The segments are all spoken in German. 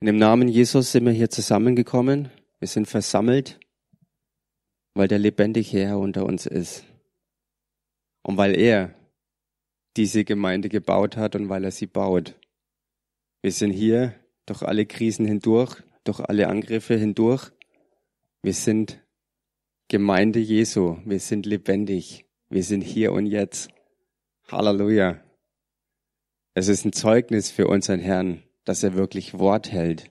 In dem Namen Jesus sind wir hier zusammengekommen. Wir sind versammelt, weil der lebendige Herr unter uns ist. Und weil er diese Gemeinde gebaut hat und weil er sie baut. Wir sind hier durch alle Krisen hindurch, durch alle Angriffe hindurch. Wir sind Gemeinde Jesu. Wir sind lebendig. Wir sind hier und jetzt. Halleluja. Es ist ein Zeugnis für unseren Herrn, dass er wirklich Wort hält,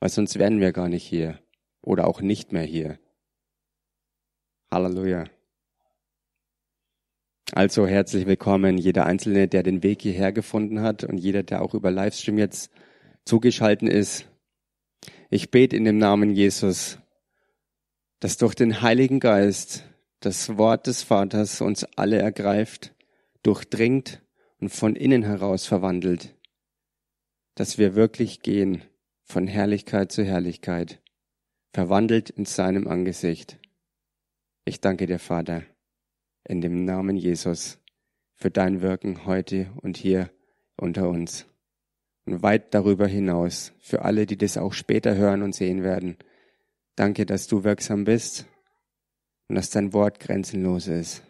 weil sonst wären wir gar nicht hier oder auch nicht mehr hier. Halleluja. Also herzlich willkommen, jeder Einzelne, der den Weg hierher gefunden hat und jeder, der auch über Livestream jetzt zugeschalten ist. Ich bete in dem Namen Jesus, dass durch den Heiligen Geist das Wort des Vaters uns alle ergreift, durchdringt und von innen heraus verwandelt, dass wir wirklich gehen von Herrlichkeit zu Herrlichkeit, verwandelt in seinem Angesicht. Ich danke dir, Vater, in dem Namen Jesus, für dein Wirken heute und hier unter uns und weit darüber hinaus, für alle, die das auch später hören und sehen werden. Danke, dass du wirksam bist und dass dein Wort grenzenlos ist.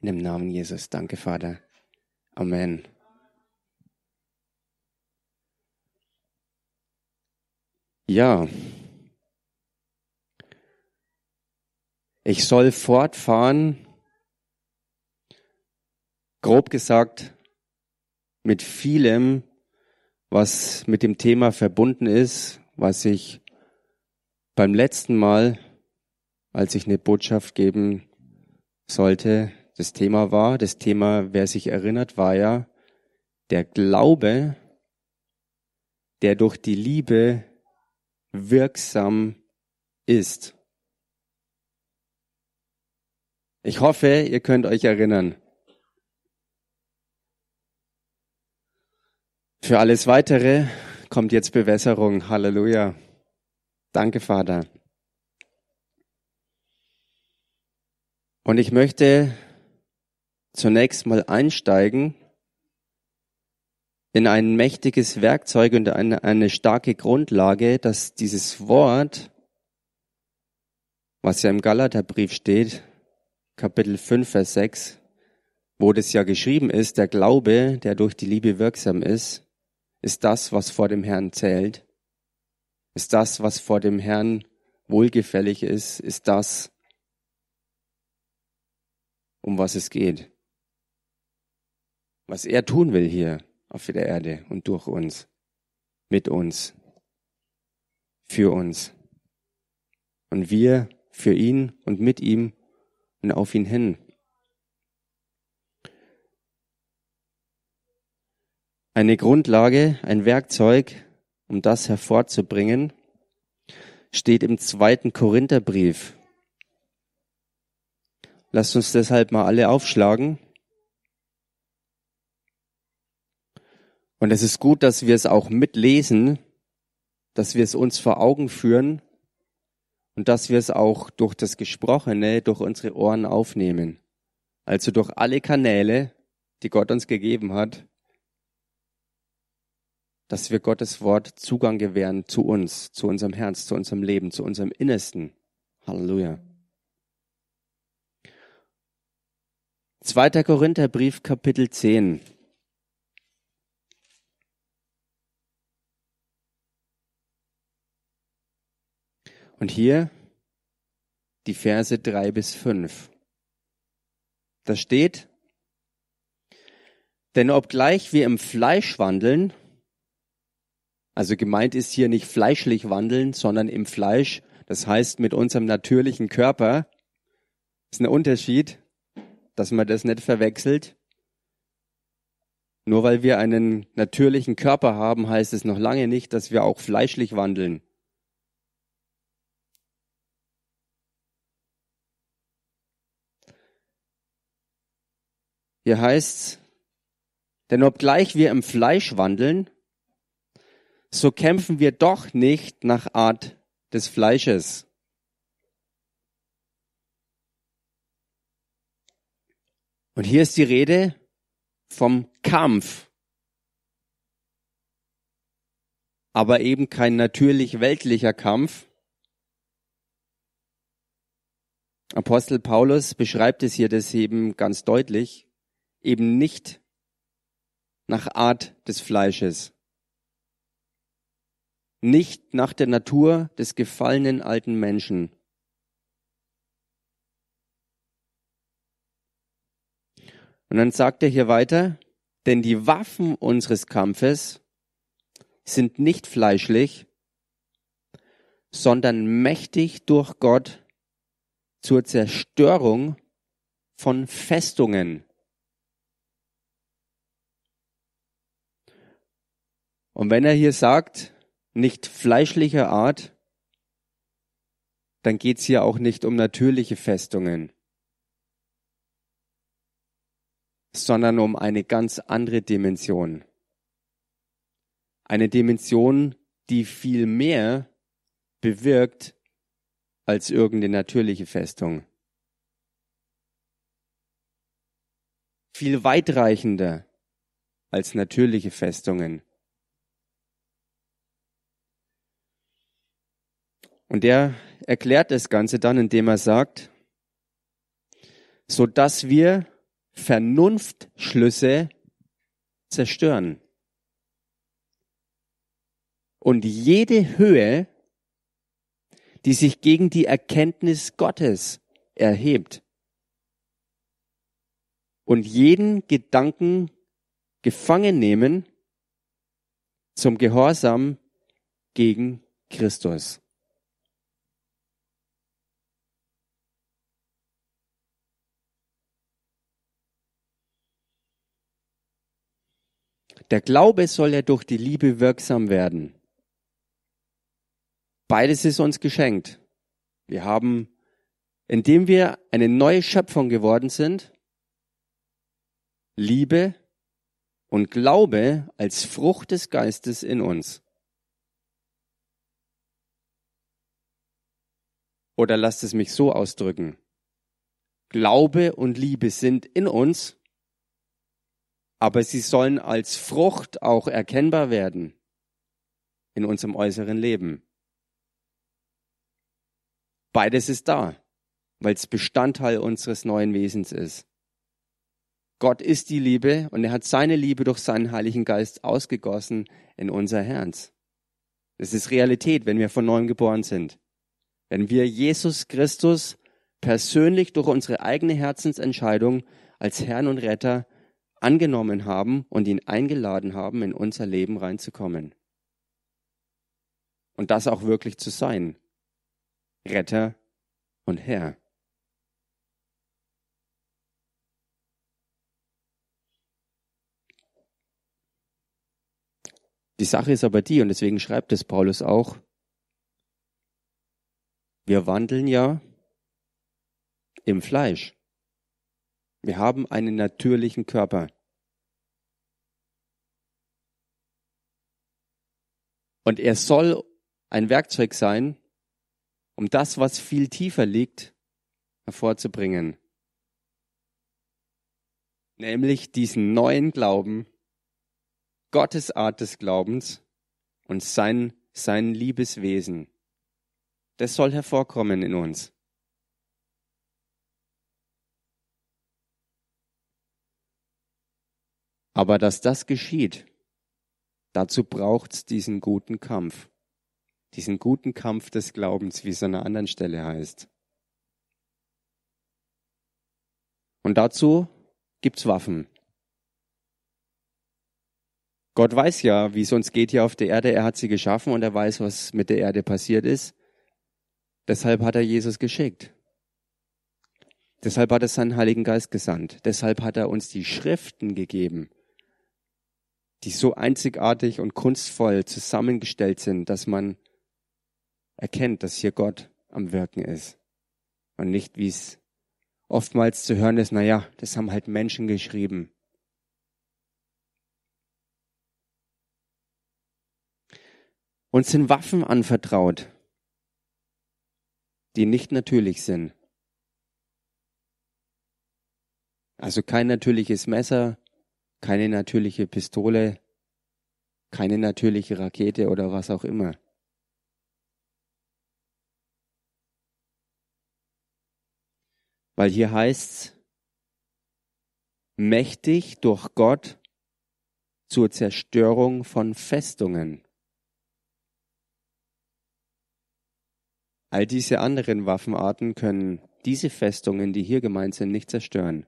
In dem Namen Jesus. Danke, Vater. Amen. Ja. Ich soll fortfahren, grob gesagt, mit vielem, was mit dem Thema verbunden ist, was ich beim letzten Mal, als ich eine Botschaft geben sollte, das Thema war. Das Thema, wer sich erinnert, war ja der Glaube, der durch die Liebe wirksam ist. Ich hoffe, ihr könnt euch erinnern. Für alles Weitere kommt jetzt Bewässerung. Halleluja. Danke, Vater. Und ich möchte zunächst mal einsteigen in ein mächtiges Werkzeug und eine, eine starke Grundlage, dass dieses Wort, was ja im Galaterbrief steht, Kapitel 5, Vers 6, wo das ja geschrieben ist, der Glaube, der durch die Liebe wirksam ist, ist das, was vor dem Herrn zählt, ist das, was vor dem Herrn wohlgefällig ist, ist das, um was es geht. Was er tun will hier auf der Erde und durch uns, mit uns, für uns. Und wir für ihn und mit ihm und auf ihn hin. Eine Grundlage, ein Werkzeug, um das hervorzubringen, steht im zweiten Korintherbrief. Lasst uns deshalb mal alle aufschlagen. Und es ist gut, dass wir es auch mitlesen, dass wir es uns vor Augen führen und dass wir es auch durch das Gesprochene, durch unsere Ohren aufnehmen. Also durch alle Kanäle, die Gott uns gegeben hat, dass wir Gottes Wort Zugang gewähren zu uns, zu unserem Herz, zu unserem Leben, zu unserem Innersten. Halleluja. 2. Korintherbrief Kapitel 10. Und hier die Verse drei bis fünf. Da steht, denn obgleich wir im Fleisch wandeln, also gemeint ist hier nicht fleischlich wandeln, sondern im Fleisch, das heißt mit unserem natürlichen Körper, ist ein Unterschied, dass man das nicht verwechselt. Nur weil wir einen natürlichen Körper haben, heißt es noch lange nicht, dass wir auch fleischlich wandeln. Hier heißt's, denn obgleich wir im Fleisch wandeln, so kämpfen wir doch nicht nach Art des Fleisches. Und hier ist die Rede vom Kampf. aber eben kein natürlich weltlicher Kampf. Apostel Paulus beschreibt es hier das eben ganz deutlich, eben nicht nach Art des Fleisches, nicht nach der Natur des gefallenen alten Menschen. Und dann sagt er hier weiter, denn die Waffen unseres Kampfes sind nicht fleischlich, sondern mächtig durch Gott zur Zerstörung von Festungen. Und wenn er hier sagt, nicht fleischlicher Art, dann geht es hier auch nicht um natürliche Festungen, sondern um eine ganz andere Dimension. Eine Dimension, die viel mehr bewirkt als irgendeine natürliche Festung. Viel weitreichender als natürliche Festungen. Und er erklärt das Ganze dann, indem er sagt, so dass wir Vernunftschlüsse zerstören. Und jede Höhe, die sich gegen die Erkenntnis Gottes erhebt. Und jeden Gedanken gefangen nehmen zum Gehorsam gegen Christus. Der Glaube soll ja durch die Liebe wirksam werden. Beides ist uns geschenkt. Wir haben, indem wir eine neue Schöpfung geworden sind, Liebe und Glaube als Frucht des Geistes in uns. Oder lasst es mich so ausdrücken. Glaube und Liebe sind in uns aber sie sollen als Frucht auch erkennbar werden in unserem äußeren Leben. Beides ist da, weil es Bestandteil unseres neuen Wesens ist. Gott ist die Liebe und er hat seine Liebe durch seinen Heiligen Geist ausgegossen in unser Herz. Das ist Realität, wenn wir von neuem geboren sind. Wenn wir Jesus Christus persönlich durch unsere eigene Herzensentscheidung als Herrn und Retter angenommen haben und ihn eingeladen haben, in unser Leben reinzukommen. Und das auch wirklich zu sein. Retter und Herr. Die Sache ist aber die, und deswegen schreibt es Paulus auch, wir wandeln ja im Fleisch. Wir haben einen natürlichen Körper. Und er soll ein Werkzeug sein, um das, was viel tiefer liegt, hervorzubringen. Nämlich diesen neuen Glauben, Gottes Art des Glaubens und sein, sein Liebeswesen. Das soll hervorkommen in uns. Aber dass das geschieht, dazu braucht's diesen guten Kampf. Diesen guten Kampf des Glaubens, wie es an einer anderen Stelle heißt. Und dazu gibt's Waffen. Gott weiß ja, wie es uns geht hier auf der Erde. Er hat sie geschaffen und er weiß, was mit der Erde passiert ist. Deshalb hat er Jesus geschickt. Deshalb hat er seinen Heiligen Geist gesandt. Deshalb hat er uns die Schriften gegeben, die so einzigartig und kunstvoll zusammengestellt sind, dass man erkennt, dass hier Gott am Wirken ist. Und nicht, wie es oftmals zu hören ist, na ja, das haben halt Menschen geschrieben. Uns sind Waffen anvertraut, die nicht natürlich sind. Also kein natürliches Messer, keine natürliche Pistole, keine natürliche Rakete oder was auch immer. Weil hier heißt's, mächtig durch Gott zur Zerstörung von Festungen. All diese anderen Waffenarten können diese Festungen, die hier gemeint sind, nicht zerstören.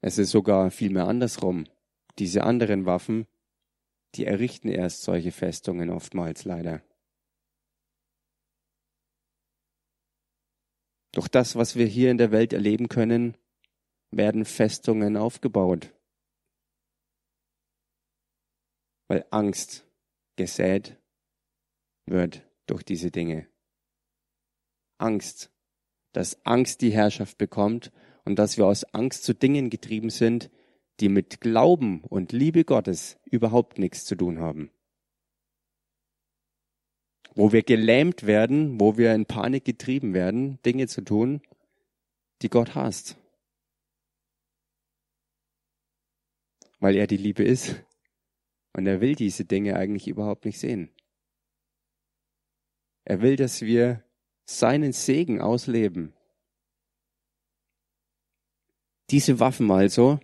Es ist sogar vielmehr andersrum. Diese anderen Waffen, die errichten erst solche Festungen oftmals leider. Durch das, was wir hier in der Welt erleben können, werden Festungen aufgebaut. Weil Angst gesät wird durch diese Dinge. Angst, dass Angst die Herrschaft bekommt und dass wir aus Angst zu Dingen getrieben sind, die mit Glauben und Liebe Gottes überhaupt nichts zu tun haben. Wo wir gelähmt werden, wo wir in Panik getrieben werden, Dinge zu tun, die Gott hasst. Weil er die Liebe ist und er will diese Dinge eigentlich überhaupt nicht sehen. Er will, dass wir seinen Segen ausleben diese Waffen also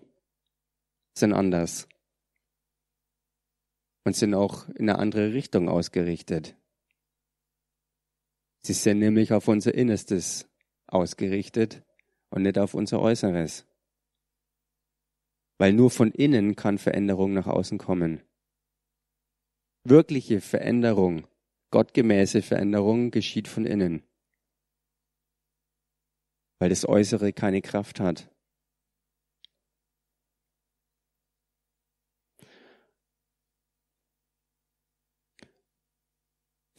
sind anders und sind auch in eine andere Richtung ausgerichtet. Sie sind nämlich auf unser Innerstes ausgerichtet und nicht auf unser Äußeres. Weil nur von innen kann Veränderung nach außen kommen. Wirkliche Veränderung, gottgemäße Veränderung geschieht von innen. Weil das Äußere keine Kraft hat.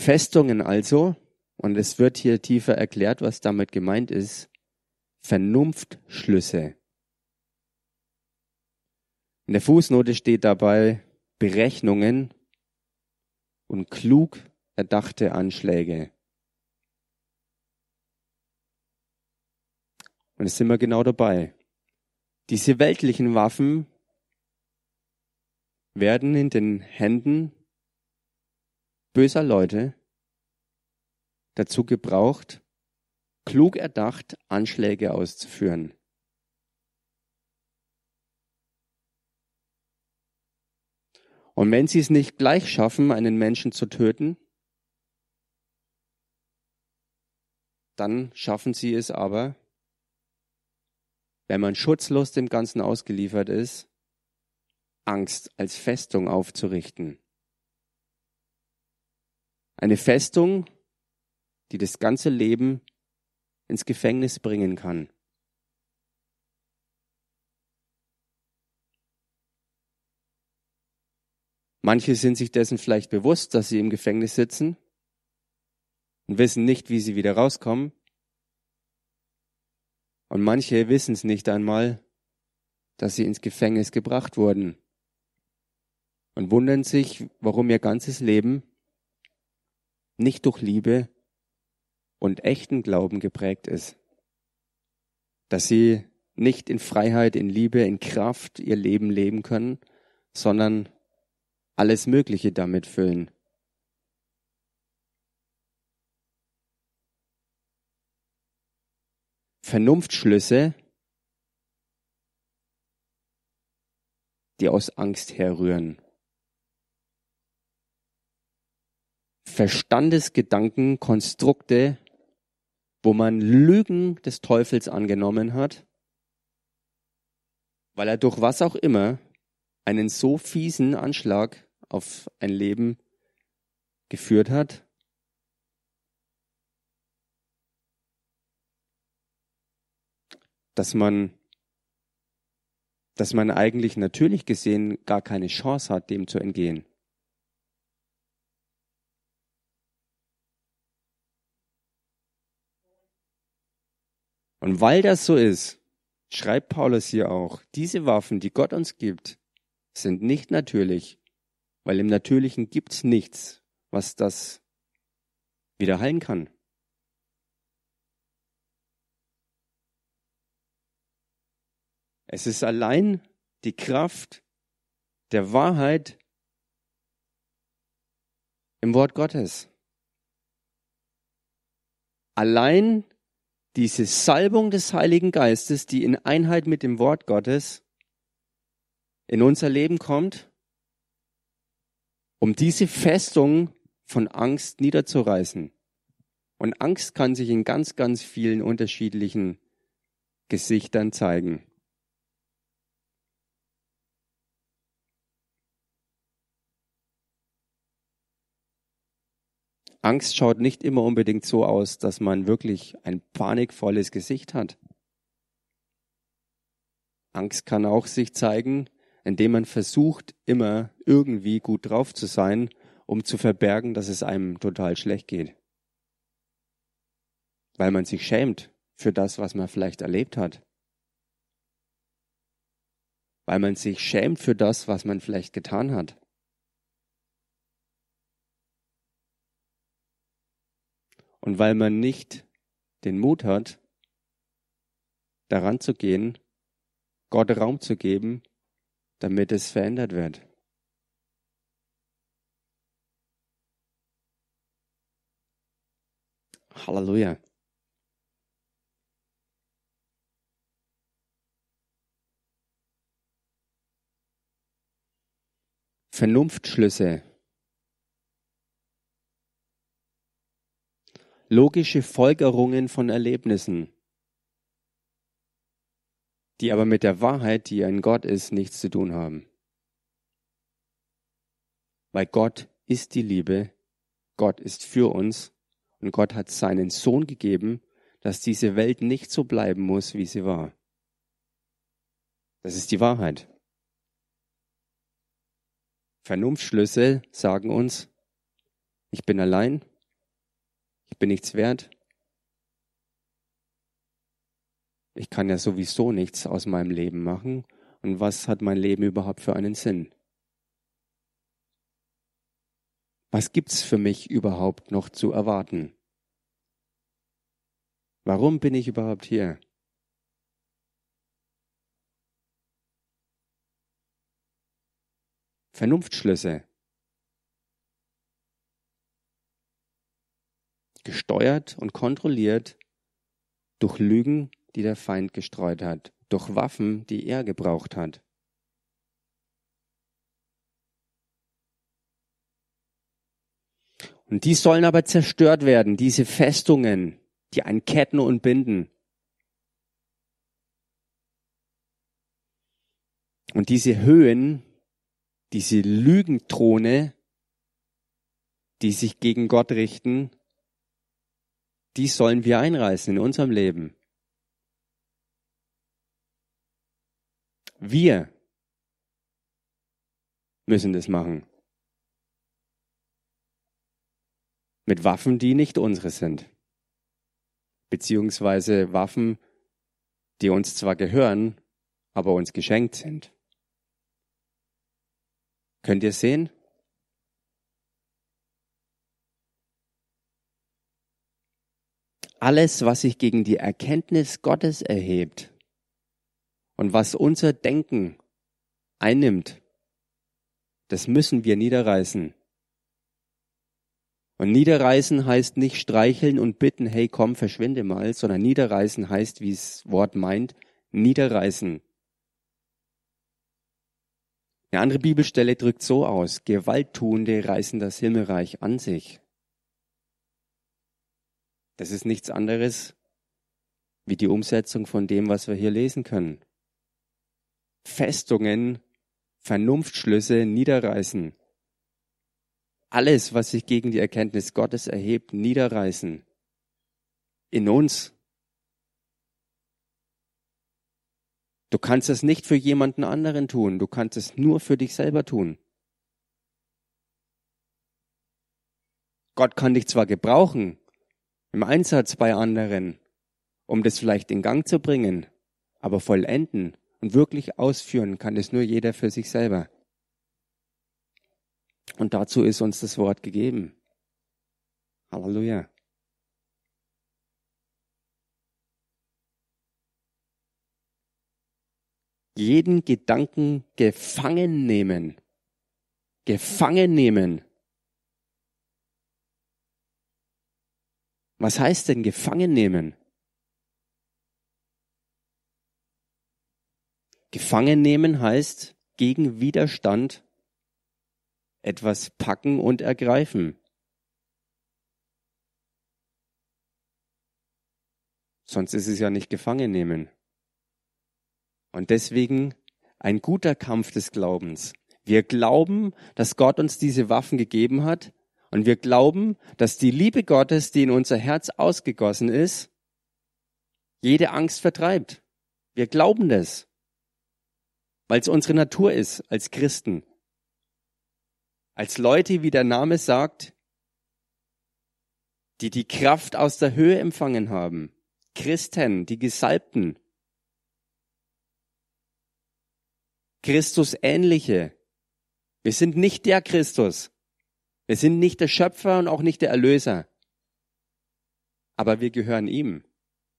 Festungen also, und es wird hier tiefer erklärt, was damit gemeint ist, Vernunftschlüsse. In der Fußnote steht dabei Berechnungen und klug erdachte Anschläge. Und es sind wir genau dabei. Diese weltlichen Waffen werden in den Händen böser Leute dazu gebraucht, klug erdacht Anschläge auszuführen. Und wenn sie es nicht gleich schaffen, einen Menschen zu töten, dann schaffen sie es aber, wenn man schutzlos dem Ganzen ausgeliefert ist, Angst als Festung aufzurichten. Eine Festung, die das ganze Leben ins Gefängnis bringen kann. Manche sind sich dessen vielleicht bewusst, dass sie im Gefängnis sitzen und wissen nicht, wie sie wieder rauskommen. Und manche wissen es nicht einmal, dass sie ins Gefängnis gebracht wurden und wundern sich, warum ihr ganzes Leben nicht durch Liebe und echten Glauben geprägt ist. Dass sie nicht in Freiheit, in Liebe, in Kraft ihr Leben leben können, sondern alles Mögliche damit füllen. Vernunftschlüsse, die aus Angst herrühren. Verstandesgedanken, Konstrukte, wo man Lügen des Teufels angenommen hat, weil er durch was auch immer einen so fiesen Anschlag auf ein Leben geführt hat, dass man, dass man eigentlich natürlich gesehen gar keine Chance hat, dem zu entgehen. Und weil das so ist, schreibt Paulus hier auch, diese Waffen, die Gott uns gibt, sind nicht natürlich, weil im Natürlichen gibt's nichts, was das wieder heilen kann. Es ist allein die Kraft der Wahrheit im Wort Gottes. Allein diese Salbung des Heiligen Geistes, die in Einheit mit dem Wort Gottes in unser Leben kommt, um diese Festung von Angst niederzureißen. Und Angst kann sich in ganz, ganz vielen unterschiedlichen Gesichtern zeigen. Angst schaut nicht immer unbedingt so aus, dass man wirklich ein panikvolles Gesicht hat. Angst kann auch sich zeigen, indem man versucht, immer irgendwie gut drauf zu sein, um zu verbergen, dass es einem total schlecht geht. Weil man sich schämt für das, was man vielleicht erlebt hat. Weil man sich schämt für das, was man vielleicht getan hat. Und weil man nicht den Mut hat, daran zu gehen, Gott Raum zu geben, damit es verändert wird. Halleluja. Vernunftschlüsse logische Folgerungen von Erlebnissen, die aber mit der Wahrheit, die ein Gott ist, nichts zu tun haben. Weil Gott ist die Liebe, Gott ist für uns und Gott hat seinen Sohn gegeben, dass diese Welt nicht so bleiben muss, wie sie war. Das ist die Wahrheit. Vernunftschlüsse sagen uns, ich bin allein, ich bin nichts wert. Ich kann ja sowieso nichts aus meinem Leben machen. Und was hat mein Leben überhaupt für einen Sinn? Was gibt's für mich überhaupt noch zu erwarten? Warum bin ich überhaupt hier? Vernunftschlüsse. Gesteuert und kontrolliert durch Lügen, die der Feind gestreut hat, durch Waffen, die er gebraucht hat. Und die sollen aber zerstört werden, diese Festungen, die einen ketten und binden. Und diese Höhen, diese Lügenthrone, die sich gegen Gott richten, die sollen wir einreißen in unserem Leben. Wir müssen das machen. Mit Waffen, die nicht unsere sind. Beziehungsweise Waffen, die uns zwar gehören, aber uns geschenkt sind. Könnt ihr sehen? Alles, was sich gegen die Erkenntnis Gottes erhebt und was unser Denken einnimmt, das müssen wir niederreißen. Und niederreißen heißt nicht streicheln und bitten, hey komm, verschwinde mal, sondern niederreißen heißt, wie es Wort meint, niederreißen. Eine andere Bibelstelle drückt so aus, Gewalttuende reißen das Himmelreich an sich. Das ist nichts anderes wie die Umsetzung von dem, was wir hier lesen können. Festungen, Vernunftschlüsse niederreißen. Alles, was sich gegen die Erkenntnis Gottes erhebt, niederreißen. In uns. Du kannst es nicht für jemanden anderen tun, du kannst es nur für dich selber tun. Gott kann dich zwar gebrauchen, im Einsatz bei anderen, um das vielleicht in Gang zu bringen, aber vollenden und wirklich ausführen kann es nur jeder für sich selber. Und dazu ist uns das Wort gegeben. Halleluja. jeden Gedanken gefangen nehmen. Gefangen nehmen. Was heißt denn gefangen nehmen? Gefangen nehmen heißt gegen Widerstand etwas packen und ergreifen. Sonst ist es ja nicht gefangen nehmen. Und deswegen ein guter Kampf des Glaubens. Wir glauben, dass Gott uns diese Waffen gegeben hat und wir glauben, dass die Liebe Gottes, die in unser Herz ausgegossen ist, jede Angst vertreibt. Wir glauben das, weil es unsere Natur ist als Christen. Als Leute, wie der Name sagt, die die Kraft aus der Höhe empfangen haben. Christen, die Gesalbten. Christus ähnliche. Wir sind nicht der Christus. Wir sind nicht der Schöpfer und auch nicht der Erlöser. Aber wir gehören ihm.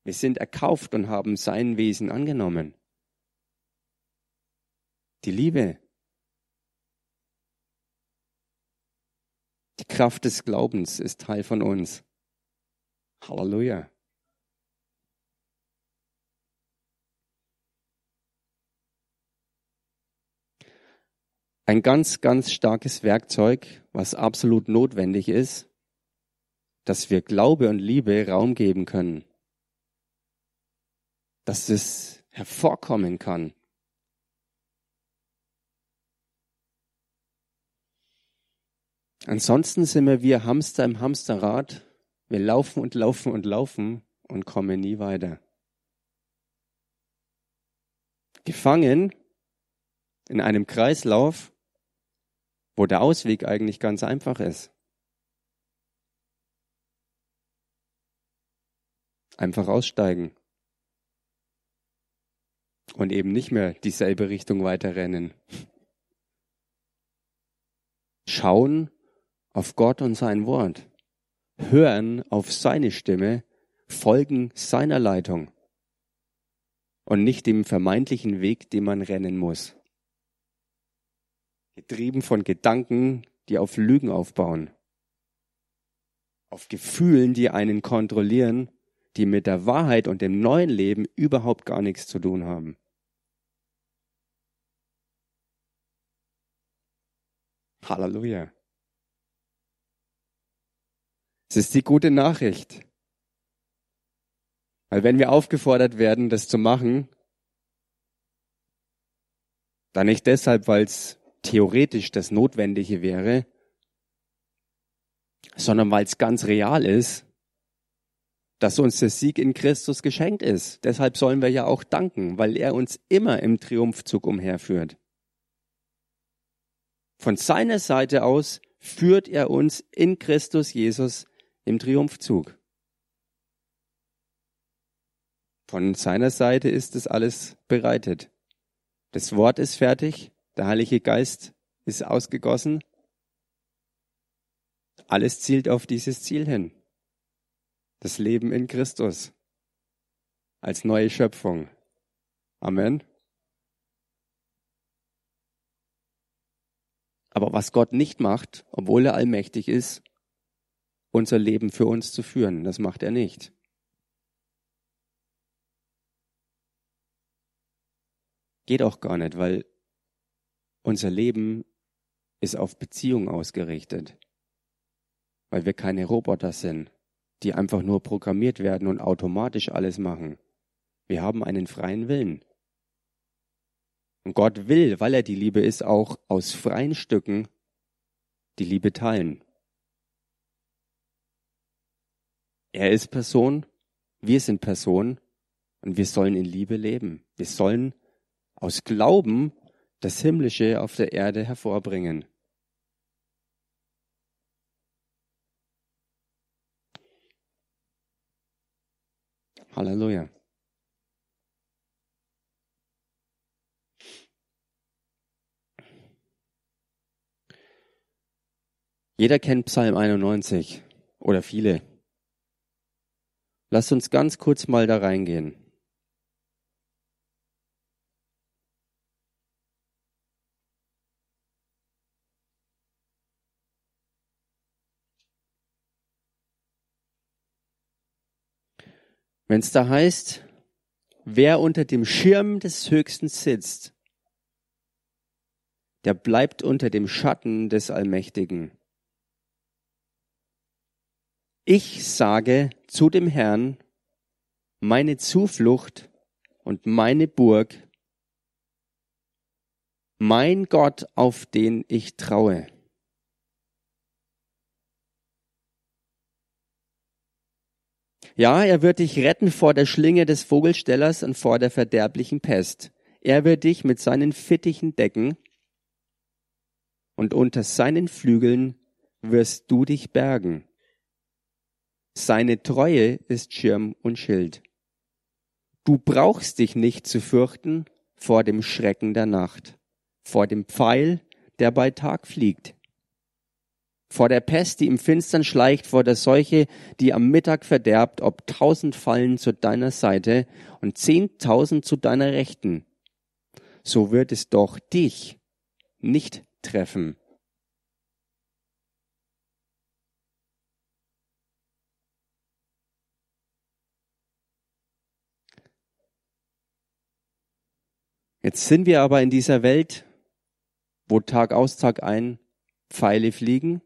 Wir sind erkauft und haben sein Wesen angenommen. Die Liebe. Die Kraft des Glaubens ist Teil von uns. Halleluja. Ein ganz, ganz starkes Werkzeug, was absolut notwendig ist, dass wir Glaube und Liebe Raum geben können. Dass es hervorkommen kann. Ansonsten sind wir wie Hamster im Hamsterrad. Wir laufen und laufen und laufen und kommen nie weiter. Gefangen in einem Kreislauf, wo der Ausweg eigentlich ganz einfach ist. Einfach aussteigen. Und eben nicht mehr dieselbe Richtung weiterrennen. Schauen auf Gott und sein Wort, hören auf seine Stimme, folgen seiner Leitung. Und nicht dem vermeintlichen Weg, den man rennen muss getrieben von Gedanken, die auf Lügen aufbauen, auf Gefühlen, die einen kontrollieren, die mit der Wahrheit und dem neuen Leben überhaupt gar nichts zu tun haben. Halleluja. Es ist die gute Nachricht. Weil wenn wir aufgefordert werden, das zu machen, dann nicht deshalb, weil es theoretisch das Notwendige wäre, sondern weil es ganz real ist, dass uns der Sieg in Christus geschenkt ist. Deshalb sollen wir ja auch danken, weil er uns immer im Triumphzug umherführt. Von seiner Seite aus führt er uns in Christus Jesus im Triumphzug. Von seiner Seite ist es alles bereitet. Das Wort ist fertig, der Heilige Geist ist ausgegossen. Alles zielt auf dieses Ziel hin. Das Leben in Christus als neue Schöpfung. Amen. Aber was Gott nicht macht, obwohl er allmächtig ist, unser Leben für uns zu führen, das macht er nicht. Geht auch gar nicht, weil unser Leben ist auf Beziehung ausgerichtet, weil wir keine Roboter sind, die einfach nur programmiert werden und automatisch alles machen. Wir haben einen freien Willen. Und Gott will, weil er die Liebe ist, auch aus freien Stücken die Liebe teilen. Er ist Person, wir sind Person und wir sollen in Liebe leben. Wir sollen aus Glauben das Himmlische auf der Erde hervorbringen. Halleluja. Jeder kennt Psalm 91 oder viele. Lasst uns ganz kurz mal da reingehen. Wenn es da heißt, wer unter dem Schirm des Höchsten sitzt, der bleibt unter dem Schatten des Allmächtigen. Ich sage zu dem Herrn, meine Zuflucht und meine Burg, mein Gott, auf den ich traue. Ja, er wird dich retten vor der Schlinge des Vogelstellers und vor der verderblichen Pest. Er wird dich mit seinen Fittichen decken und unter seinen Flügeln wirst du dich bergen. Seine Treue ist Schirm und Schild. Du brauchst dich nicht zu fürchten vor dem Schrecken der Nacht, vor dem Pfeil, der bei Tag fliegt vor der Pest, die im Finstern schleicht, vor der Seuche, die am Mittag verderbt, ob tausend fallen zu deiner Seite und zehntausend zu deiner Rechten, so wird es doch dich nicht treffen. Jetzt sind wir aber in dieser Welt, wo Tag aus, Tag ein Pfeile fliegen,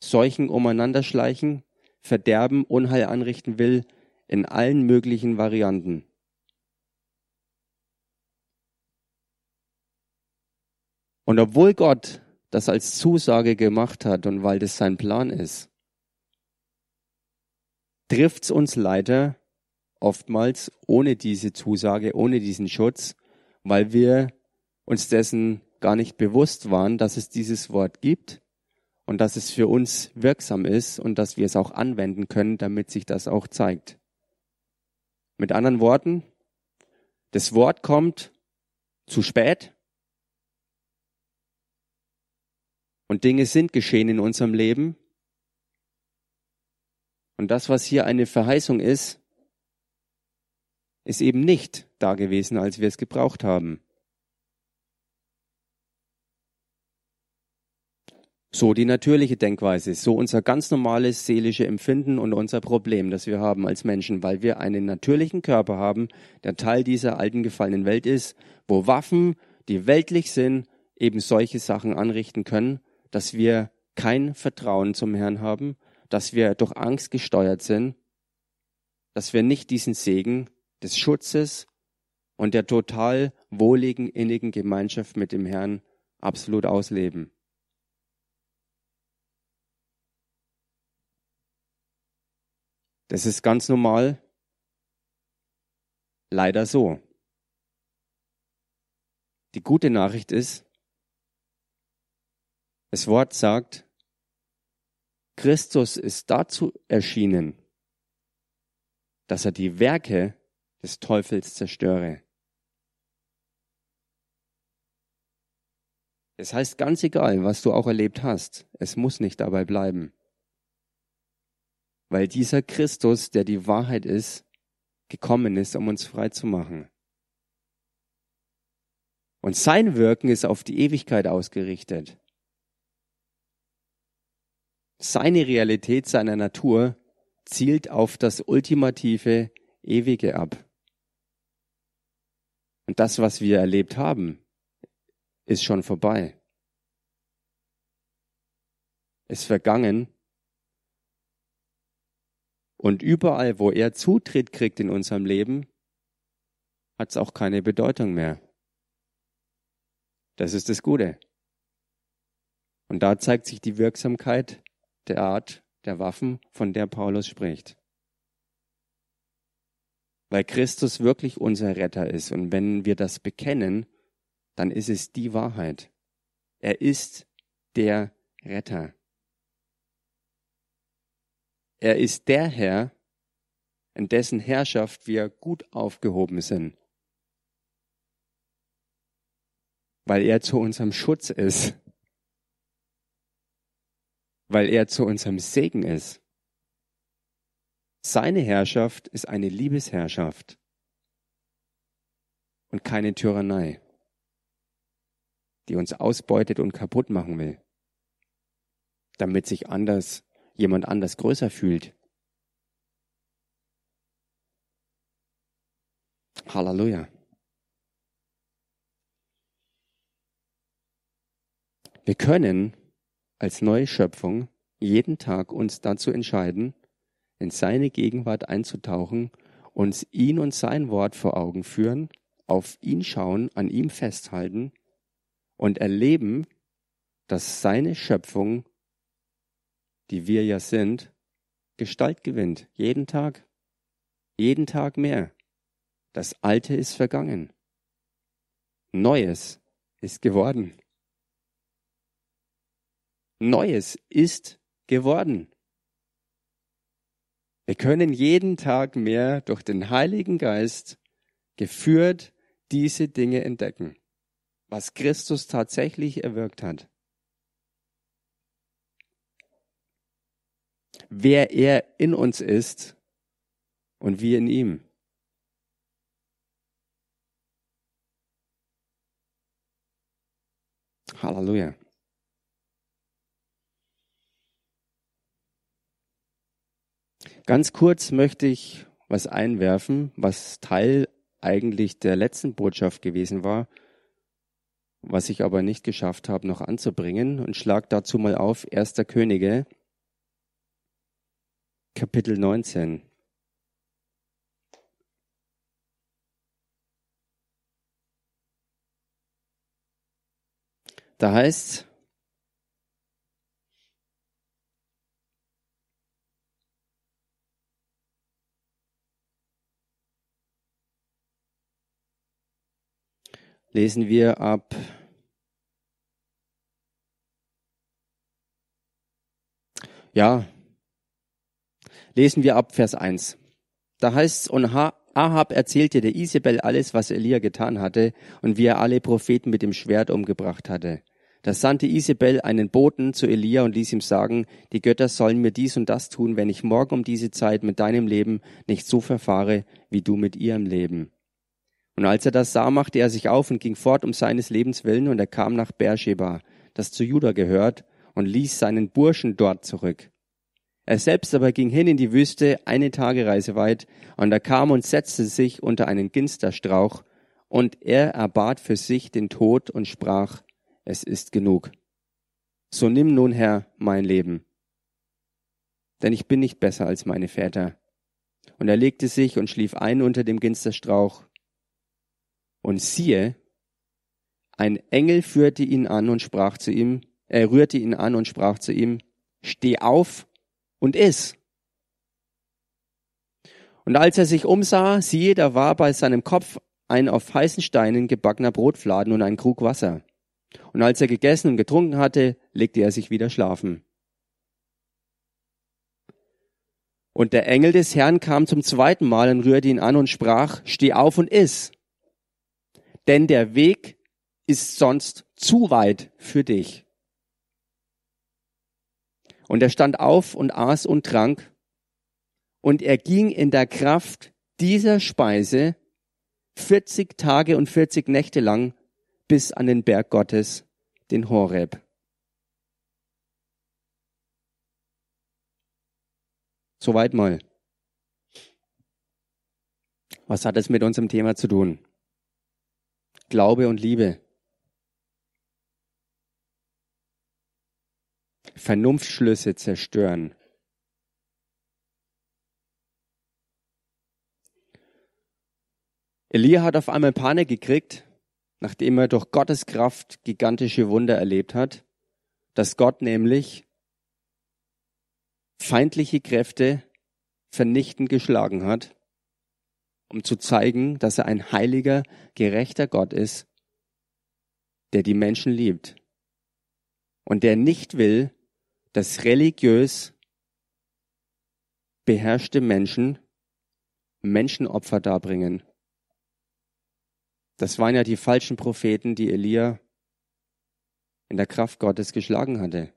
Seuchen umeinander schleichen, Verderben, Unheil anrichten will, in allen möglichen Varianten. Und obwohl Gott das als Zusage gemacht hat und weil das sein Plan ist, trifft's uns leider oftmals ohne diese Zusage, ohne diesen Schutz, weil wir uns dessen gar nicht bewusst waren, dass es dieses Wort gibt und dass es für uns wirksam ist und dass wir es auch anwenden können, damit sich das auch zeigt. Mit anderen Worten, das Wort kommt zu spät und Dinge sind geschehen in unserem Leben. Und das, was hier eine Verheißung ist, ist eben nicht da gewesen, als wir es gebraucht haben. So die natürliche Denkweise, so unser ganz normales seelische Empfinden und unser Problem, das wir haben als Menschen, weil wir einen natürlichen Körper haben, der Teil dieser alten gefallenen Welt ist, wo Waffen, die weltlich sind, eben solche Sachen anrichten können, dass wir kein Vertrauen zum Herrn haben, dass wir durch Angst gesteuert sind, dass wir nicht diesen Segen des Schutzes und der total wohligen, innigen Gemeinschaft mit dem Herrn absolut ausleben. Das ist ganz normal. Leider so. Die gute Nachricht ist, das Wort sagt, Christus ist dazu erschienen, dass er die Werke des Teufels zerstöre. Es heißt ganz egal, was du auch erlebt hast, es muss nicht dabei bleiben weil dieser Christus, der die Wahrheit ist, gekommen ist, um uns frei zu machen. Und sein Wirken ist auf die Ewigkeit ausgerichtet. Seine Realität, seiner Natur zielt auf das ultimative Ewige ab. Und das, was wir erlebt haben, ist schon vorbei. Ist vergangen und überall, wo er Zutritt kriegt in unserem Leben, hat es auch keine Bedeutung mehr. Das ist das Gute. Und da zeigt sich die Wirksamkeit der Art der Waffen, von der Paulus spricht. Weil Christus wirklich unser Retter ist. Und wenn wir das bekennen, dann ist es die Wahrheit. Er ist der Retter. Er ist der Herr, in dessen Herrschaft wir gut aufgehoben sind. Weil er zu unserem Schutz ist. Weil er zu unserem Segen ist. Seine Herrschaft ist eine Liebesherrschaft und keine Tyrannei, die uns ausbeutet und kaputt machen will, damit sich anders jemand anders größer fühlt. Halleluja. Wir können als neue Schöpfung jeden Tag uns dazu entscheiden, in seine Gegenwart einzutauchen, uns ihn und sein Wort vor Augen führen, auf ihn schauen, an ihm festhalten und erleben, dass seine Schöpfung, die wir ja sind, Gestalt gewinnt. Jeden Tag. Jeden Tag mehr. Das Alte ist vergangen. Neues ist geworden. Neues ist geworden. Wir können jeden Tag mehr durch den Heiligen Geist geführt diese Dinge entdecken, was Christus tatsächlich erwirkt hat. Wer er in uns ist und wir in ihm. Halleluja. Ganz kurz möchte ich was einwerfen, was Teil eigentlich der letzten Botschaft gewesen war, was ich aber nicht geschafft habe, noch anzubringen und schlag dazu mal auf 1. Könige, Kapitel 19. Da heißt lesen wir ab ja, lesen wir ab Vers 1. Da heißt es, und Ahab erzählte der Isabel alles, was Elia getan hatte und wie er alle Propheten mit dem Schwert umgebracht hatte. Da sandte Isabel einen Boten zu Elia und ließ ihm sagen, die Götter sollen mir dies und das tun, wenn ich morgen um diese Zeit mit deinem Leben nicht so verfahre, wie du mit ihrem Leben. Und als er das sah, machte er sich auf und ging fort um seines Lebens willen, und er kam nach Beersheba, das zu Juda gehört, und ließ seinen Burschen dort zurück. Er selbst aber ging hin in die Wüste, eine Tagereise weit, und er kam und setzte sich unter einen Ginsterstrauch, und er erbat für sich den Tod und sprach, es ist genug. So nimm nun, Herr, mein Leben. Denn ich bin nicht besser als meine Väter. Und er legte sich und schlief ein unter dem Ginsterstrauch, und siehe, ein Engel führte ihn an und sprach zu ihm, er rührte ihn an und sprach zu ihm, steh auf und iss. Und als er sich umsah, siehe, da war bei seinem Kopf ein auf heißen Steinen gebackener Brotfladen und ein Krug Wasser. Und als er gegessen und getrunken hatte, legte er sich wieder schlafen. Und der Engel des Herrn kam zum zweiten Mal und rührte ihn an und sprach, steh auf und iss denn der Weg ist sonst zu weit für dich. Und er stand auf und aß und trank, und er ging in der Kraft dieser Speise 40 Tage und 40 Nächte lang bis an den Berg Gottes, den Horeb. Soweit mal. Was hat es mit unserem Thema zu tun? Glaube und Liebe. Vernunftschlüsse zerstören. Elia hat auf einmal Panik gekriegt, nachdem er durch Gottes Kraft gigantische Wunder erlebt hat, dass Gott nämlich feindliche Kräfte vernichtend geschlagen hat um zu zeigen, dass er ein heiliger, gerechter Gott ist, der die Menschen liebt und der nicht will, dass religiös beherrschte Menschen Menschenopfer darbringen. Das waren ja die falschen Propheten, die Elia in der Kraft Gottes geschlagen hatte.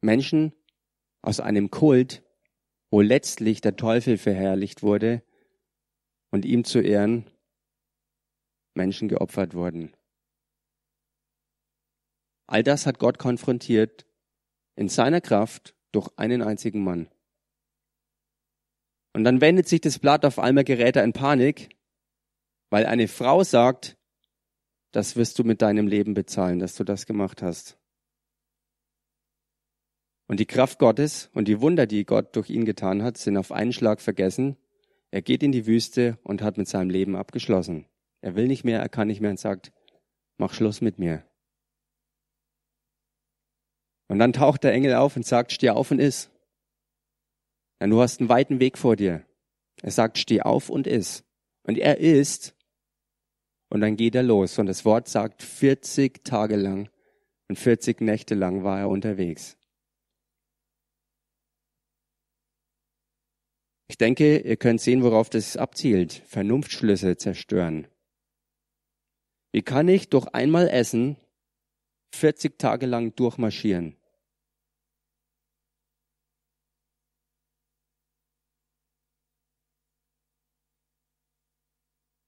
Menschen aus einem Kult, wo letztlich der Teufel verherrlicht wurde, und ihm zu Ehren Menschen geopfert wurden. All das hat Gott konfrontiert in seiner Kraft durch einen einzigen Mann. Und dann wendet sich das Blatt auf einmal gerät er in Panik Weil eine Frau sagt, das wirst du mit deinem Leben bezahlen, dass du das gemacht hast. Und die Kraft Gottes und die Wunder, die Gott durch ihn getan hat, sind auf einen Schlag vergessen. Er geht in die Wüste und hat mit seinem Leben abgeschlossen. Er will nicht mehr, er kann nicht mehr und sagt, mach Schluss mit mir. Und dann taucht der Engel auf und sagt, steh auf und iss. Ja, du hast einen weiten Weg vor dir. Er sagt, steh auf und iss. Und er isst. Und dann geht er los. Und das Wort sagt, 40 Tage lang und 40 Nächte lang war er unterwegs. Ich denke, ihr könnt sehen, worauf das abzielt. Vernunftschlüsse zerstören. Wie kann ich durch einmal Essen 40 Tage lang durchmarschieren?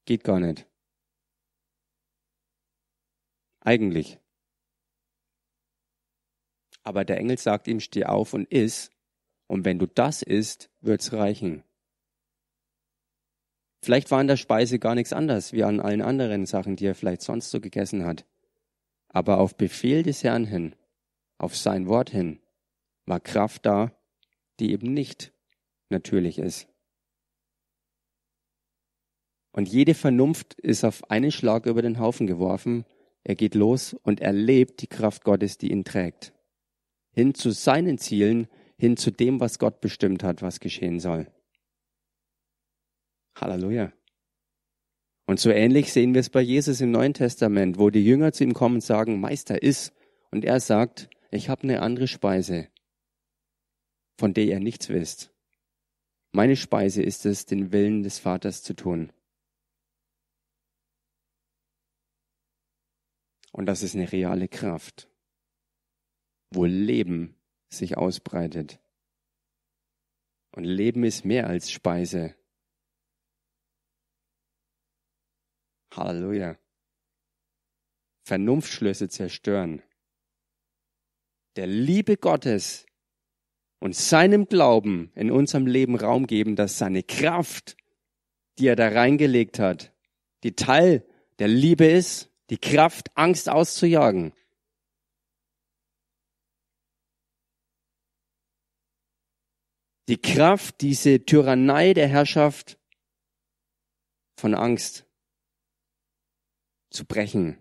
Geht gar nicht. Eigentlich. Aber der Engel sagt ihm, steh auf und iss. Und wenn du das isst, wird's reichen. Vielleicht war an der Speise gar nichts anders wie an allen anderen Sachen, die er vielleicht sonst so gegessen hat. Aber auf Befehl des Herrn hin, auf sein Wort hin, war Kraft da, die eben nicht natürlich ist. Und jede Vernunft ist auf einen Schlag über den Haufen geworfen. Er geht los und erlebt die Kraft Gottes, die ihn trägt. Hin zu seinen Zielen, hin zu dem, was Gott bestimmt hat, was geschehen soll. Halleluja. Und so ähnlich sehen wir es bei Jesus im Neuen Testament, wo die Jünger zu ihm kommen und sagen, Meister, iss. Und er sagt, ich habe eine andere Speise, von der ihr nichts wisst. Meine Speise ist es, den Willen des Vaters zu tun. Und das ist eine reale Kraft, wo Leben sich ausbreitet. Und Leben ist mehr als Speise. Halleluja. Vernunftschlüsse zerstören. Der Liebe Gottes und seinem Glauben in unserem Leben Raum geben, dass seine Kraft, die er da reingelegt hat, die Teil der Liebe ist die Kraft, Angst auszujagen. Die Kraft, diese Tyrannei der Herrschaft von Angst zu brechen.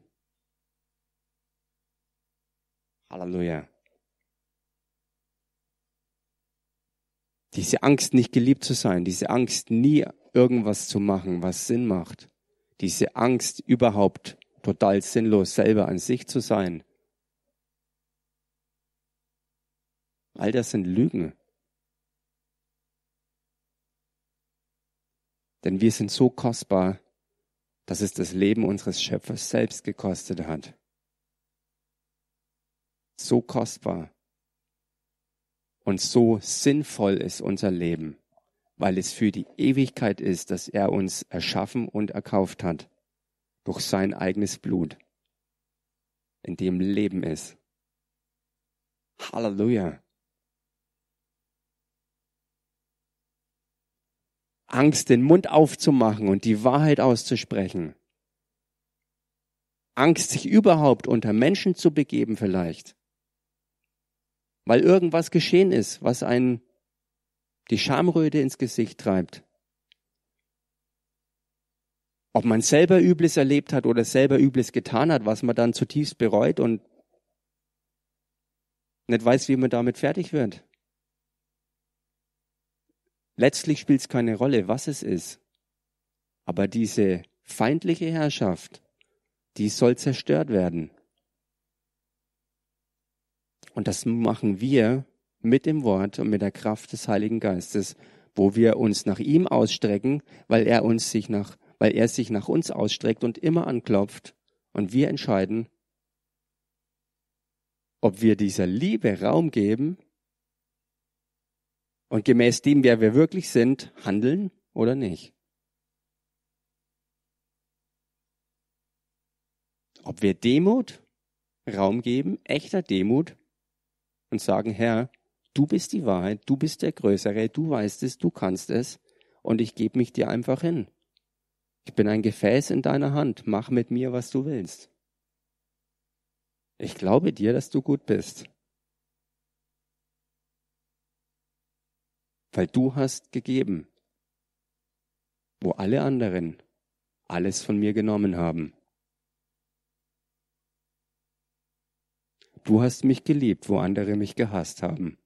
Halleluja. Diese Angst, nicht geliebt zu sein, diese Angst, nie irgendwas zu machen, was Sinn macht, diese Angst überhaupt total sinnlos, selber an sich zu sein. All das sind Lügen. Denn wir sind so kostbar, dass es das Leben unseres Schöpfers selbst gekostet hat. So kostbar. Und so sinnvoll ist unser Leben, weil es für die Ewigkeit ist, dass er uns erschaffen und erkauft hat durch sein eigenes Blut, in dem Leben ist. Halleluja. Angst, den Mund aufzumachen und die Wahrheit auszusprechen. Angst, sich überhaupt unter Menschen zu begeben vielleicht. Weil irgendwas geschehen ist, was einen die Schamröte ins Gesicht treibt. Ob man selber Übles erlebt hat oder selber Übles getan hat, was man dann zutiefst bereut und nicht weiß, wie man damit fertig wird. Letztlich spielt es keine Rolle, was es ist. Aber diese feindliche Herrschaft, die soll zerstört werden. Und das machen wir mit dem Wort und mit der Kraft des Heiligen Geistes, wo wir uns nach ihm ausstrecken, weil er uns sich nach weil er sich nach uns ausstreckt und immer anklopft. Und wir entscheiden, ob wir dieser Liebe Raum geben und gemäß dem, wer wir wirklich sind, handeln oder nicht. Ob wir Demut Raum geben, echter Demut und sagen, Herr, du bist die Wahrheit, du bist der Größere, du weißt es, du kannst es und ich gebe mich dir einfach hin. Ich bin ein Gefäß in deiner Hand. Mach mit mir, was du willst. Ich glaube dir, dass du gut bist. Weil du hast gegeben, wo alle anderen alles von mir genommen haben. Du hast mich geliebt, wo andere mich gehasst haben.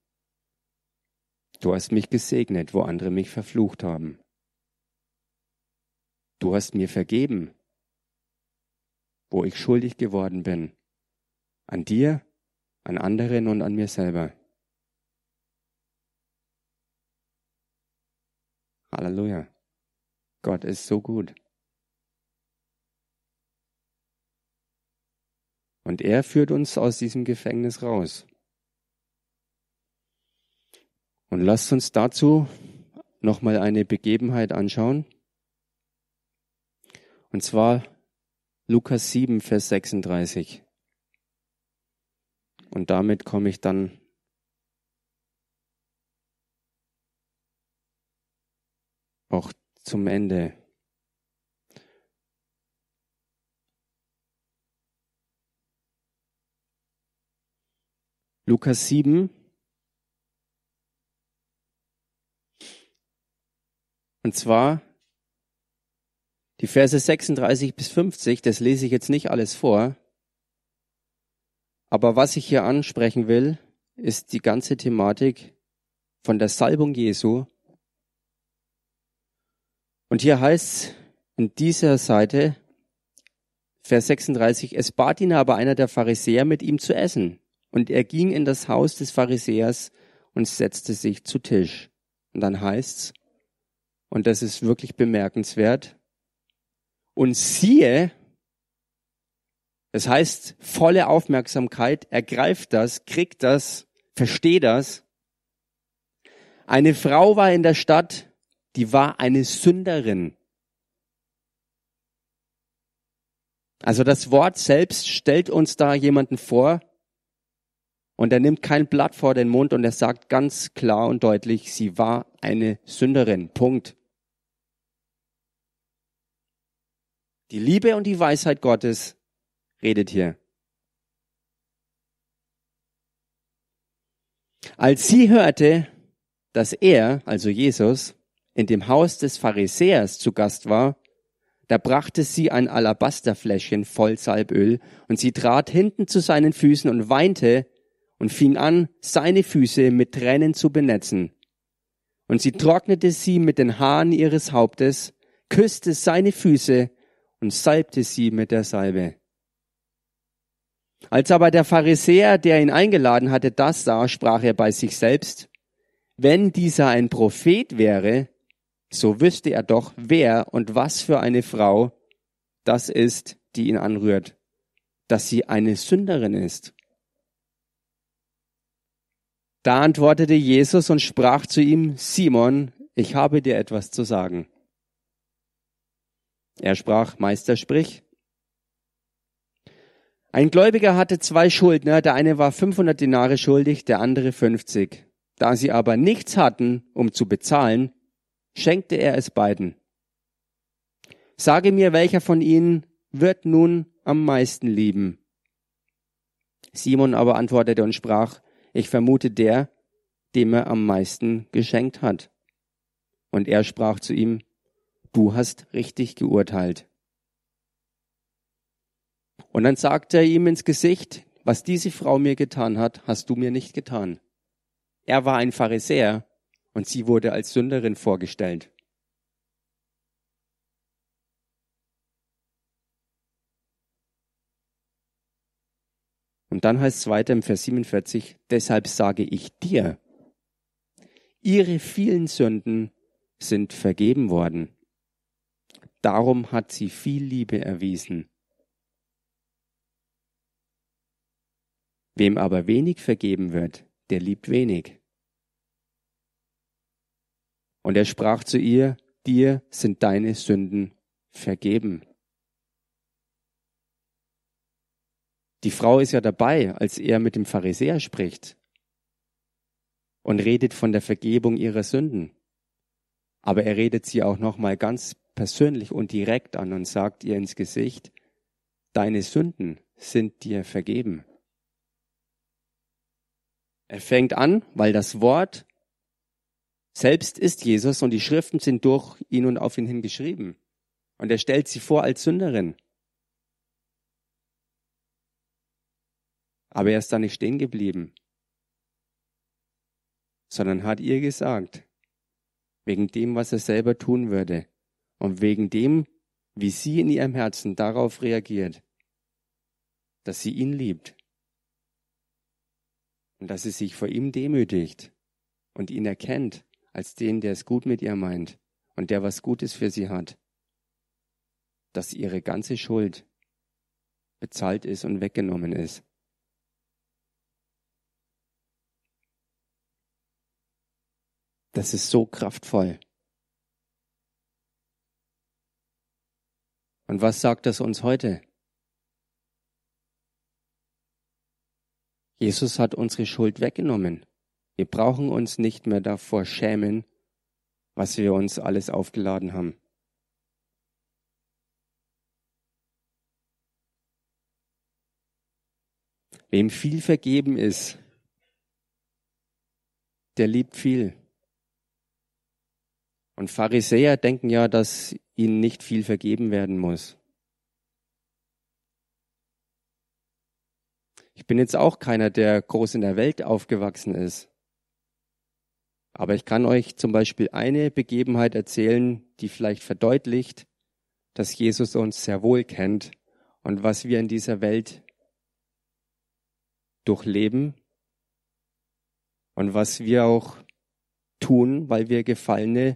Du hast mich gesegnet, wo andere mich verflucht haben. Du hast mir vergeben, wo ich schuldig geworden bin. An dir, an anderen und an mir selber. Halleluja. Gott ist so gut. Und er führt uns aus diesem Gefängnis raus. Und lasst uns dazu nochmal eine Begebenheit anschauen. Und zwar Lukas 7, Vers 36. Und damit komme ich dann zum Ende. Lukas 7. Und zwar die Verse 36 bis 50, das lese ich jetzt nicht alles vor. Aber was ich hier ansprechen will, ist die ganze Thematik von der Salbung Jesu. Und hier heißt in dieser Seite, Vers 36, es bat ihn aber einer der Pharisäer, mit ihm zu essen. Und er ging in das Haus des Pharisäers und setzte sich zu Tisch. Und dann heißt's, und das ist wirklich bemerkenswert, und siehe, das heißt volle Aufmerksamkeit, ergreift das, kriegt das, versteht das. Eine Frau war in der Stadt, die war eine Sünderin. Also das Wort selbst stellt uns da jemanden vor, und er nimmt kein Blatt vor den Mund und er sagt ganz klar und deutlich, sie war eine Sünderin. Punkt. Die Liebe und die Weisheit Gottes redet hier. Als sie hörte, dass er, also Jesus, in dem Haus des Pharisäers zu Gast war, da brachte sie ein Alabasterfläschchen voll Salböl und sie trat hinten zu seinen Füßen und weinte und fing an, seine Füße mit Tränen zu benetzen. Und sie trocknete sie mit den Haaren ihres Hauptes, küsste seine Füße und salbte sie mit der Salbe. Als aber der Pharisäer, der ihn eingeladen hatte, das sah, sprach er bei sich selbst, wenn dieser ein Prophet wäre, so wüsste er doch, wer und was für eine Frau das ist, die ihn anrührt, dass sie eine Sünderin ist. Da antwortete Jesus und sprach zu ihm, Simon, ich habe dir etwas zu sagen. Er sprach, Meister, sprich. Ein Gläubiger hatte zwei Schuldner, der eine war 500 Dinare schuldig, der andere 50. Da sie aber nichts hatten, um zu bezahlen, schenkte er es beiden. Sage mir, welcher von ihnen wird nun am meisten lieben? Simon aber antwortete und sprach, ich vermute der, dem er am meisten geschenkt hat. Und er sprach zu ihm, du hast richtig geurteilt. Und dann sagte er ihm ins Gesicht, was diese Frau mir getan hat, hast du mir nicht getan. Er war ein Pharisäer und sie wurde als Sünderin vorgestellt. Und dann heißt es weiter im Vers 47, deshalb sage ich dir, ihre vielen Sünden sind vergeben worden. Darum hat sie viel Liebe erwiesen. Wem aber wenig vergeben wird, der liebt wenig. Und er sprach zu ihr, dir sind deine Sünden vergeben. Die Frau ist ja dabei, als er mit dem Pharisäer spricht und redet von der Vergebung ihrer Sünden. Aber er redet sie auch noch mal ganz persönlich und direkt an und sagt ihr ins Gesicht, deine Sünden sind dir vergeben. Er fängt an, weil das Wort selbst ist Jesus und die Schriften sind durch ihn und auf ihn hin geschrieben. Und er stellt sie vor als Sünderin. Aber er ist da nicht stehen geblieben, sondern hat ihr gesagt, wegen dem, was er selber tun würde und wegen dem, wie sie in ihrem Herzen darauf reagiert, dass sie ihn liebt und dass sie sich vor ihm demütigt und ihn erkennt als den, der es gut mit ihr meint und der was Gutes für sie hat, dass ihre ganze Schuld bezahlt ist und weggenommen ist. Das ist so kraftvoll. Und was sagt das uns heute? Jesus hat unsere Schuld weggenommen. Wir brauchen uns nicht mehr davor schämen, was wir uns alles aufgeladen haben. Wem viel vergeben ist, der liebt viel. Und Pharisäer denken ja, dass ihnen nicht viel vergeben werden muss. Ich bin jetzt auch keiner, der groß in der Welt aufgewachsen ist. Aber ich kann euch zum Beispiel eine Begebenheit erzählen, die vielleicht verdeutlicht, dass Jesus uns sehr wohl kennt und was wir in dieser Welt durchleben und was wir auch tun, weil wir gefallene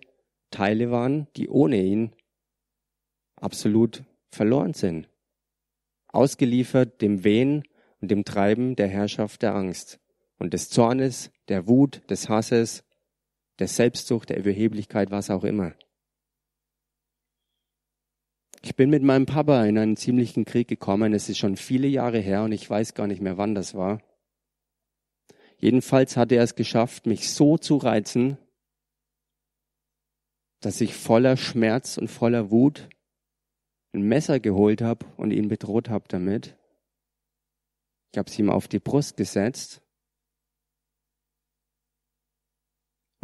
Teile waren, die ohne ihn absolut verloren sind. Ausgeliefert dem Wehen und dem Treiben der Herrschaft der Angst und des Zornes, der Wut, des Hasses, der Selbstsucht, der Überheblichkeit, was auch immer. Ich bin mit meinem Papa in einen ziemlichen Krieg gekommen. Es ist schon viele Jahre her und ich weiß gar nicht mehr, wann das war. Jedenfalls hat er es geschafft, mich so zu reizen, dass ich voller Schmerz und voller Wut ein Messer geholt habe und ihn bedroht habe damit. Ich habe es ihm auf die Brust gesetzt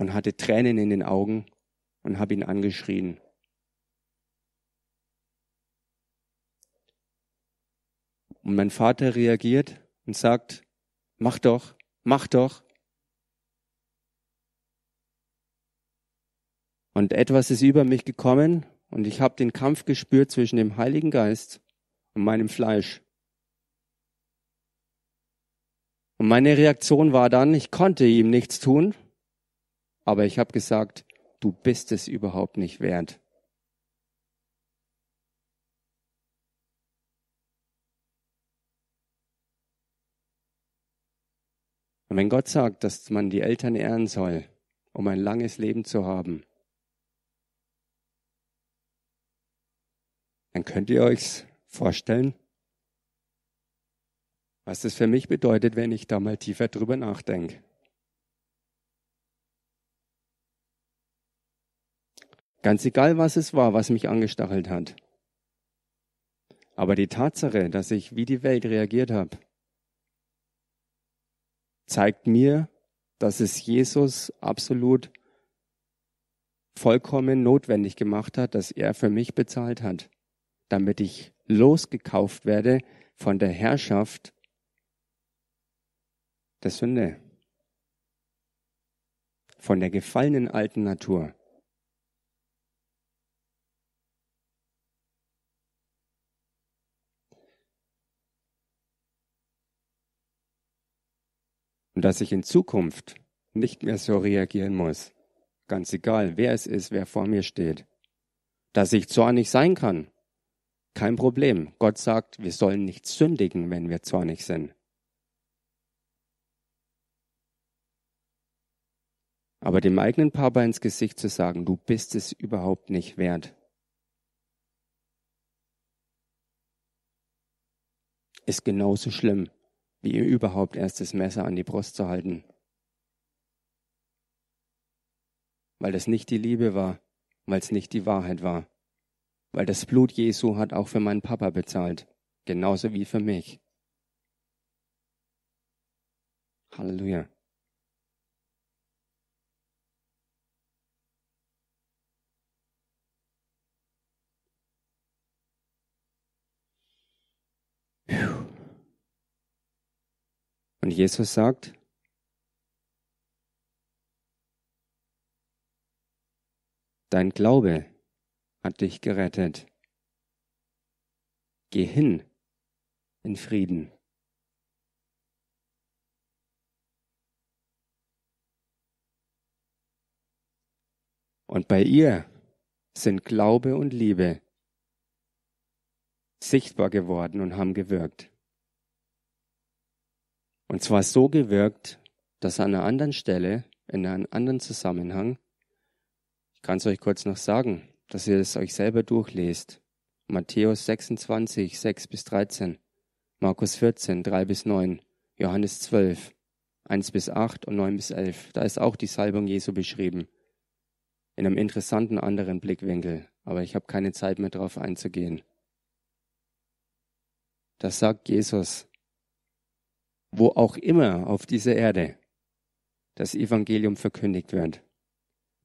und hatte Tränen in den Augen und habe ihn angeschrien. Und mein Vater reagiert und sagt, mach doch, mach doch. Und etwas ist über mich gekommen und ich habe den Kampf gespürt zwischen dem Heiligen Geist und meinem Fleisch. Und meine Reaktion war dann, ich konnte ihm nichts tun, aber ich habe gesagt, du bist es überhaupt nicht wert. Und wenn Gott sagt, dass man die Eltern ehren soll, um ein langes Leben zu haben, dann könnt ihr euch vorstellen, was das für mich bedeutet, wenn ich da mal tiefer drüber nachdenke. Ganz egal, was es war, was mich angestachelt hat. Aber die Tatsache, dass ich wie die Welt reagiert habe, zeigt mir, dass es Jesus absolut vollkommen notwendig gemacht hat, dass er für mich bezahlt hat damit ich losgekauft werde von der Herrschaft der Sünde, von der gefallenen alten Natur. Und dass ich in Zukunft nicht mehr so reagieren muss, ganz egal, wer es ist, wer vor mir steht, dass ich zornig sein kann, kein Problem. Gott sagt, wir sollen nicht sündigen, wenn wir zornig sind. Aber dem eigenen Papa ins Gesicht zu sagen, du bist es überhaupt nicht wert, ist genauso schlimm, wie ihm überhaupt erst das Messer an die Brust zu halten. Weil es nicht die Liebe war, weil es nicht die Wahrheit war. Weil das Blut Jesu hat auch für meinen Papa bezahlt, genauso wie für mich. Halleluja. Und Jesus sagt, dein Glaube hat dich gerettet. Geh hin in Frieden. Und bei ihr sind Glaube und Liebe sichtbar geworden und haben gewirkt. Und zwar so gewirkt, dass an einer anderen Stelle, in einem anderen Zusammenhang, ich kann es euch kurz noch sagen, dass ihr es euch selber durchlest. Matthäus 26, 6 bis 13, Markus 14, 3 bis 9, Johannes 12, 1 bis 8 und 9 bis 11. Da ist auch die Salbung Jesu beschrieben in einem interessanten anderen Blickwinkel, aber ich habe keine Zeit mehr darauf einzugehen. Das sagt Jesus, wo auch immer auf dieser Erde das Evangelium verkündigt wird,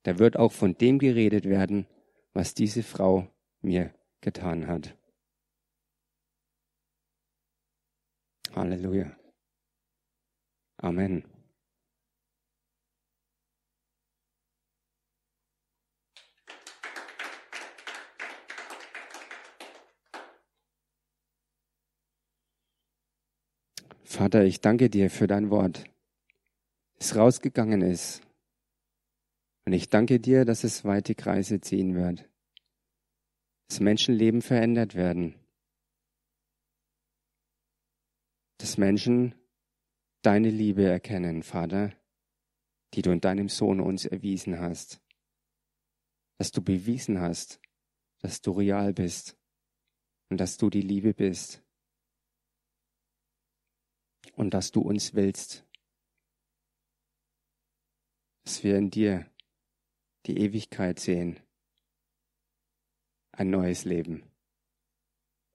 da wird auch von dem geredet werden, was diese Frau mir getan hat. Halleluja. Amen. Vater, ich danke dir für dein Wort, das rausgegangen ist. Und ich danke dir, dass es weite Kreise ziehen wird, dass Menschenleben verändert werden, dass Menschen deine Liebe erkennen, Vater, die du in deinem Sohn uns erwiesen hast, dass du bewiesen hast, dass du real bist und dass du die Liebe bist und dass du uns willst, dass wir in dir die Ewigkeit sehen, ein neues Leben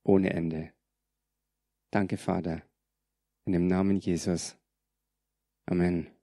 ohne Ende. Danke, Vater, in dem Namen Jesus. Amen.